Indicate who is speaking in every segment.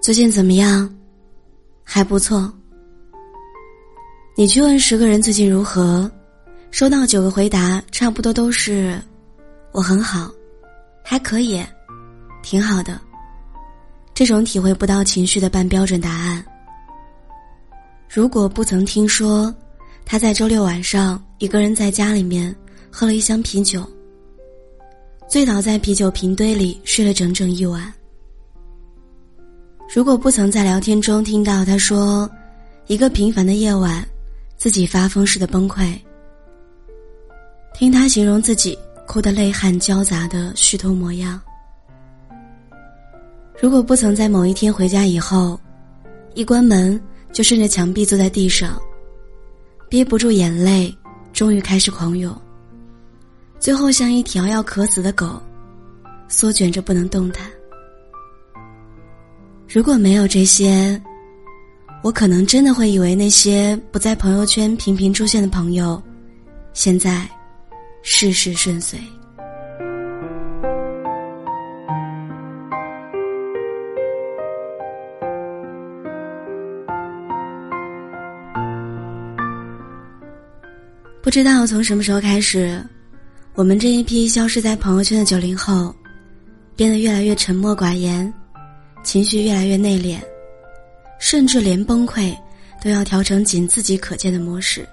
Speaker 1: 最近怎么样？还不错。你去问十个人最近如何，收到九个回答，差不多都是“我很好，还可以，挺好的”。这种体会不到情绪的半标准答案。如果不曾听说他在周六晚上一个人在家里面喝了一箱啤酒，醉倒在啤酒瓶堆里睡了整整一晚。如果不曾在聊天中听到他说，一个平凡的夜晚，自己发疯似的崩溃，听他形容自己哭得泪汗交杂的虚脱模样。如果不曾在某一天回家以后，一关门就顺着墙壁坐在地上，憋不住眼泪，终于开始狂涌，最后像一条要渴死的狗，缩卷着不能动弹。如果没有这些，我可能真的会以为那些不在朋友圈频频出现的朋友，现在事事顺遂。不知道从什么时候开始，我们这一批消失在朋友圈的九零后，变得越来越沉默寡言。情绪越来越内敛，甚至连崩溃都要调成仅自己可见的模式。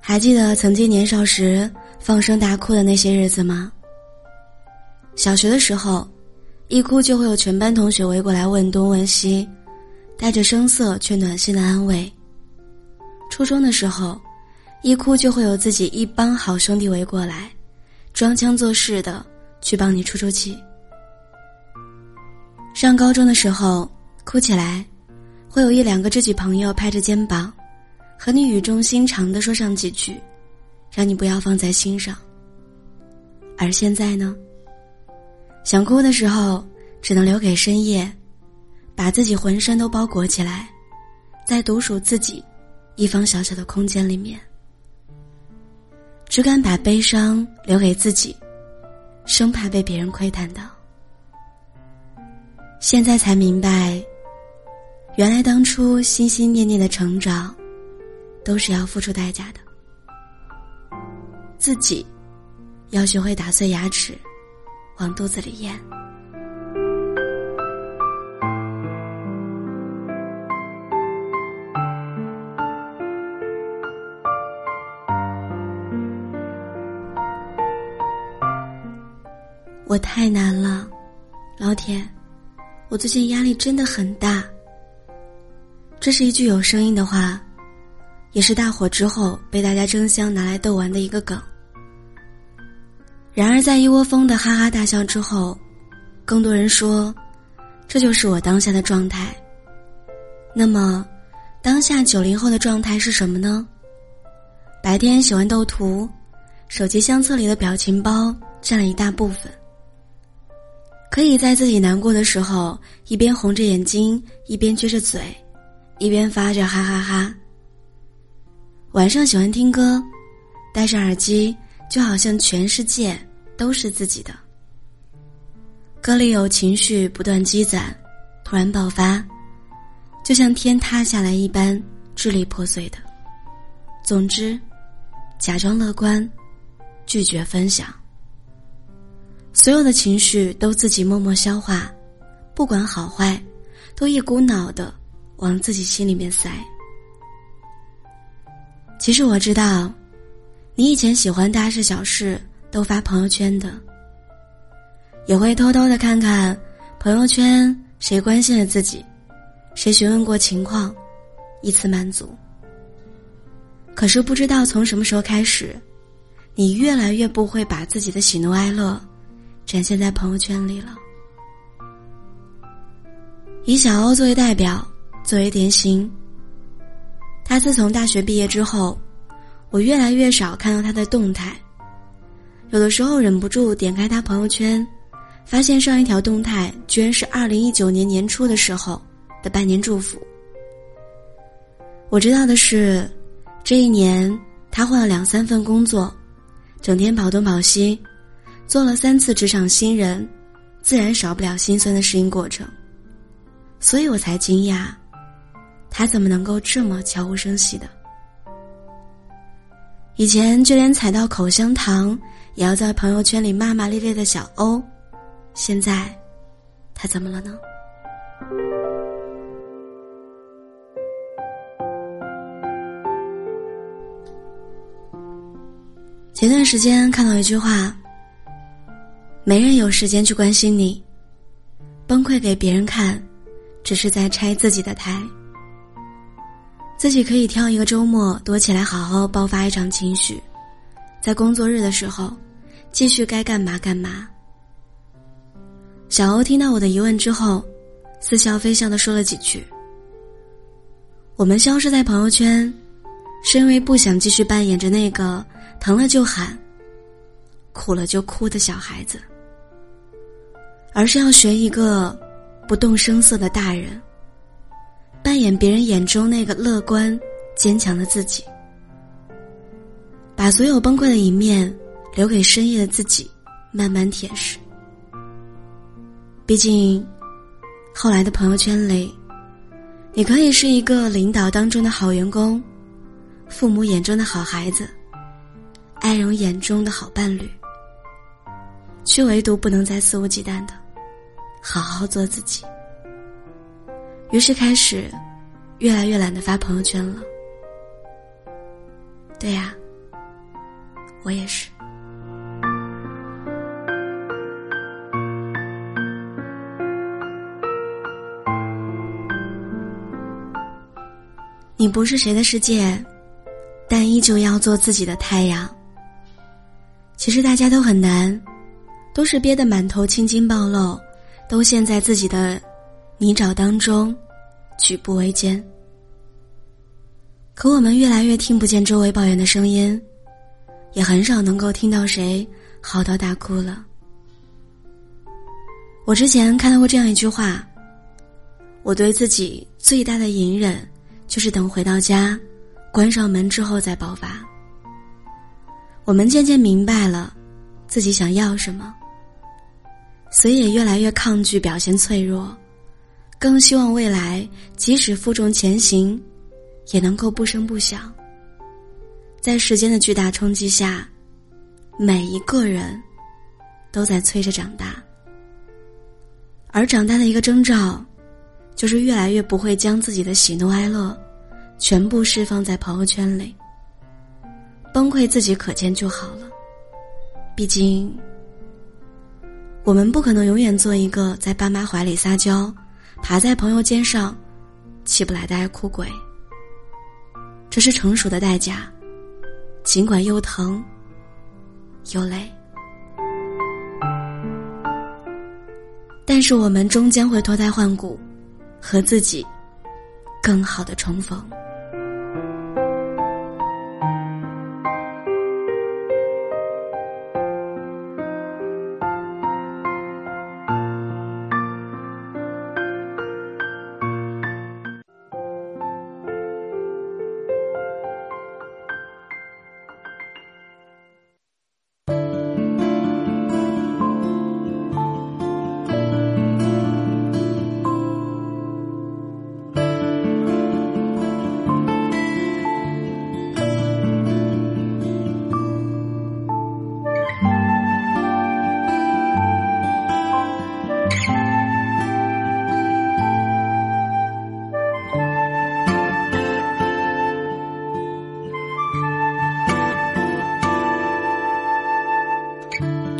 Speaker 1: 还记得曾经年少时放声大哭的那些日子吗？小学的时候，一哭就会有全班同学围过来问东问西，带着声色却暖心的安慰。初中的时候，一哭就会有自己一帮好兄弟围过来，装腔作势的去帮你出出气。上高中的时候，哭起来，会有一两个知己朋友拍着肩膀，和你语重心长的说上几句，让你不要放在心上。而现在呢，想哭的时候，只能留给深夜，把自己浑身都包裹起来，在独属自己一方小小的空间里面，只敢把悲伤留给自己，生怕被别人窥探到。现在才明白，原来当初心心念念的成长，都是要付出代价的。自己要学会打碎牙齿，往肚子里咽。我太难了，老铁。我最近压力真的很大。这是一句有声音的话，也是大火之后被大家争相拿来逗玩的一个梗。然而，在一窝蜂的哈哈大笑之后，更多人说，这就是我当下的状态。那么，当下九零后的状态是什么呢？白天喜欢斗图，手机相册里的表情包占了一大部分。可以在自己难过的时候，一边红着眼睛，一边撅着嘴，一边发着哈哈哈。晚上喜欢听歌，戴上耳机，就好像全世界都是自己的。歌里有情绪不断积攒，突然爆发，就像天塌下来一般，支离破碎的。总之，假装乐观，拒绝分享。所有的情绪都自己默默消化，不管好坏，都一股脑的往自己心里面塞。其实我知道，你以前喜欢大事小事都发朋友圈的，也会偷偷的看看朋友圈谁关心了自己，谁询问过情况，以此满足。可是不知道从什么时候开始，你越来越不会把自己的喜怒哀乐。展现在朋友圈里了。以小欧作为代表，作为典型。他自从大学毕业之后，我越来越少看到他的动态。有的时候忍不住点开他朋友圈，发现上一条动态居然是二零一九年年初的时候的半年祝福。我知道的是，这一年他换了两三份工作，整天跑东跑西。做了三次职场新人，自然少不了心酸的适应过程。所以我才惊讶，他怎么能够这么悄无声息的？以前就连踩到口香糖也要在朋友圈里骂骂咧咧的小欧，现在他怎么了呢？前段时间看到一句话：“没人有时间去关心你，崩溃给别人看，只是在拆自己的台。自己可以挑一个周末躲起来，好好爆发一场情绪，在工作日的时候，继续该干嘛干嘛。”小欧听到我的疑问之后，似笑非笑的说了几句：“我们消失在朋友圈，是因为不想继续扮演着那个。”疼了就喊，苦了就哭的小孩子，而是要学一个不动声色的大人，扮演别人眼中那个乐观坚强的自己，把所有崩溃的一面留给深夜的自己慢慢舔舐。毕竟，后来的朋友圈里，你可以是一个领导当中的好员工，父母眼中的好孩子。爱人眼中的好伴侣，却唯独不能再肆无忌惮的好好做自己。于是开始越来越懒得发朋友圈了。对呀，我也是。你不是谁的世界，但依旧要做自己的太阳。其实大家都很难，都是憋得满头青筋暴露，都陷在自己的泥沼当中，举步维艰。可我们越来越听不见周围抱怨的声音，也很少能够听到谁嚎啕大哭了。我之前看到过这样一句话：我对自己最大的隐忍，就是等回到家，关上门之后再爆发。我们渐渐明白了，自己想要什么，所以也越来越抗拒表现脆弱，更希望未来即使负重前行，也能够不声不响。在时间的巨大冲击下，每一个人都在催着长大，而长大的一个征兆，就是越来越不会将自己的喜怒哀乐全部释放在朋友圈里。崩溃自己可见就好了，毕竟，我们不可能永远做一个在爸妈怀里撒娇、爬在朋友肩上起不来的爱哭鬼。这是成熟的代价，尽管又疼又累，但是我们终将会脱胎换骨，和自己更好的重逢。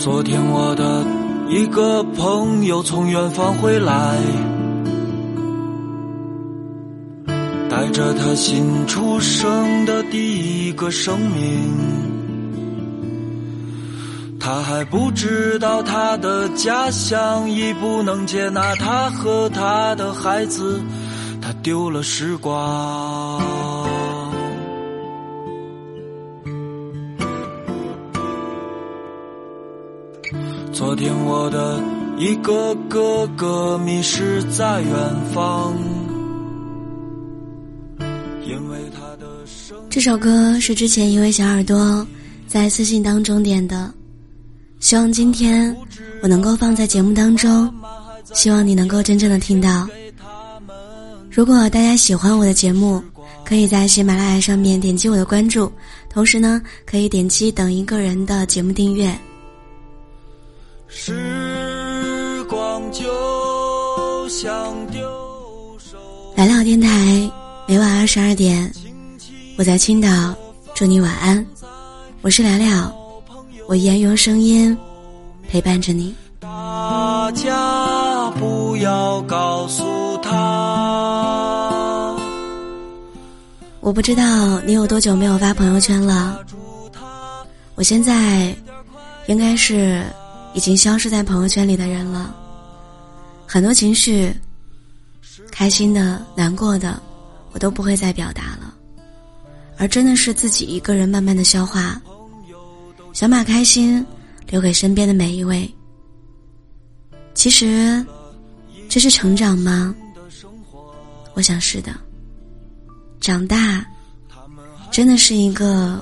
Speaker 2: 昨天我的一个朋友从远方回来，带着他新出生的第一个生命。他还不知道他的家乡已不能接纳他和他的孩子，他丢了时光。昨天我的一个哥哥迷失在远方，因为他的
Speaker 1: 这首歌是之前一位小耳朵在私信当中点的，希望今天我能够放在节目当中，希望你能够真正的听到，如果大家喜欢我的节目，可以在喜马拉雅上面点击我的关注，同时呢，可以点击等一个人的节目订阅。
Speaker 2: 时光就像丢手。
Speaker 1: 来了电台，每晚二十二点，我在青岛，祝你晚安。我是聊聊，我依然用声音陪伴着你。
Speaker 2: 大家不要告诉他，
Speaker 1: 我不知道你有多久没有发朋友圈了。我现在应该是已经消失在朋友圈里的人了。很多情绪，开心的、难过的，我都不会再表达了，而真的是自己一个人慢慢的消化。想把开心留给身边的每一位。其实，这是成长吗？我想是的。长大，真的是一个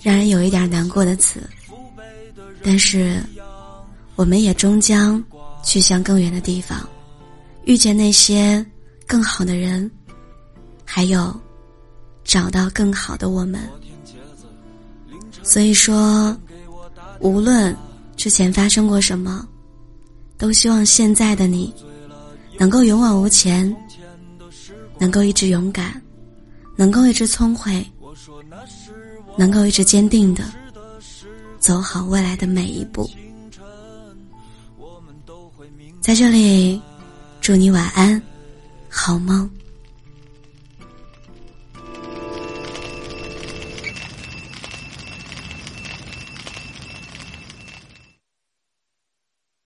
Speaker 1: 让人有一点难过的词。但是，我们也终将去向更远的地方，遇见那些更好的人，还有找到更好的我们。所以说，无论之前发生过什么，都希望现在的你能够勇往无前，能够一直勇敢，能够一直聪慧，能够一直坚定的走好未来的每一步。在这里，祝你晚安，好梦。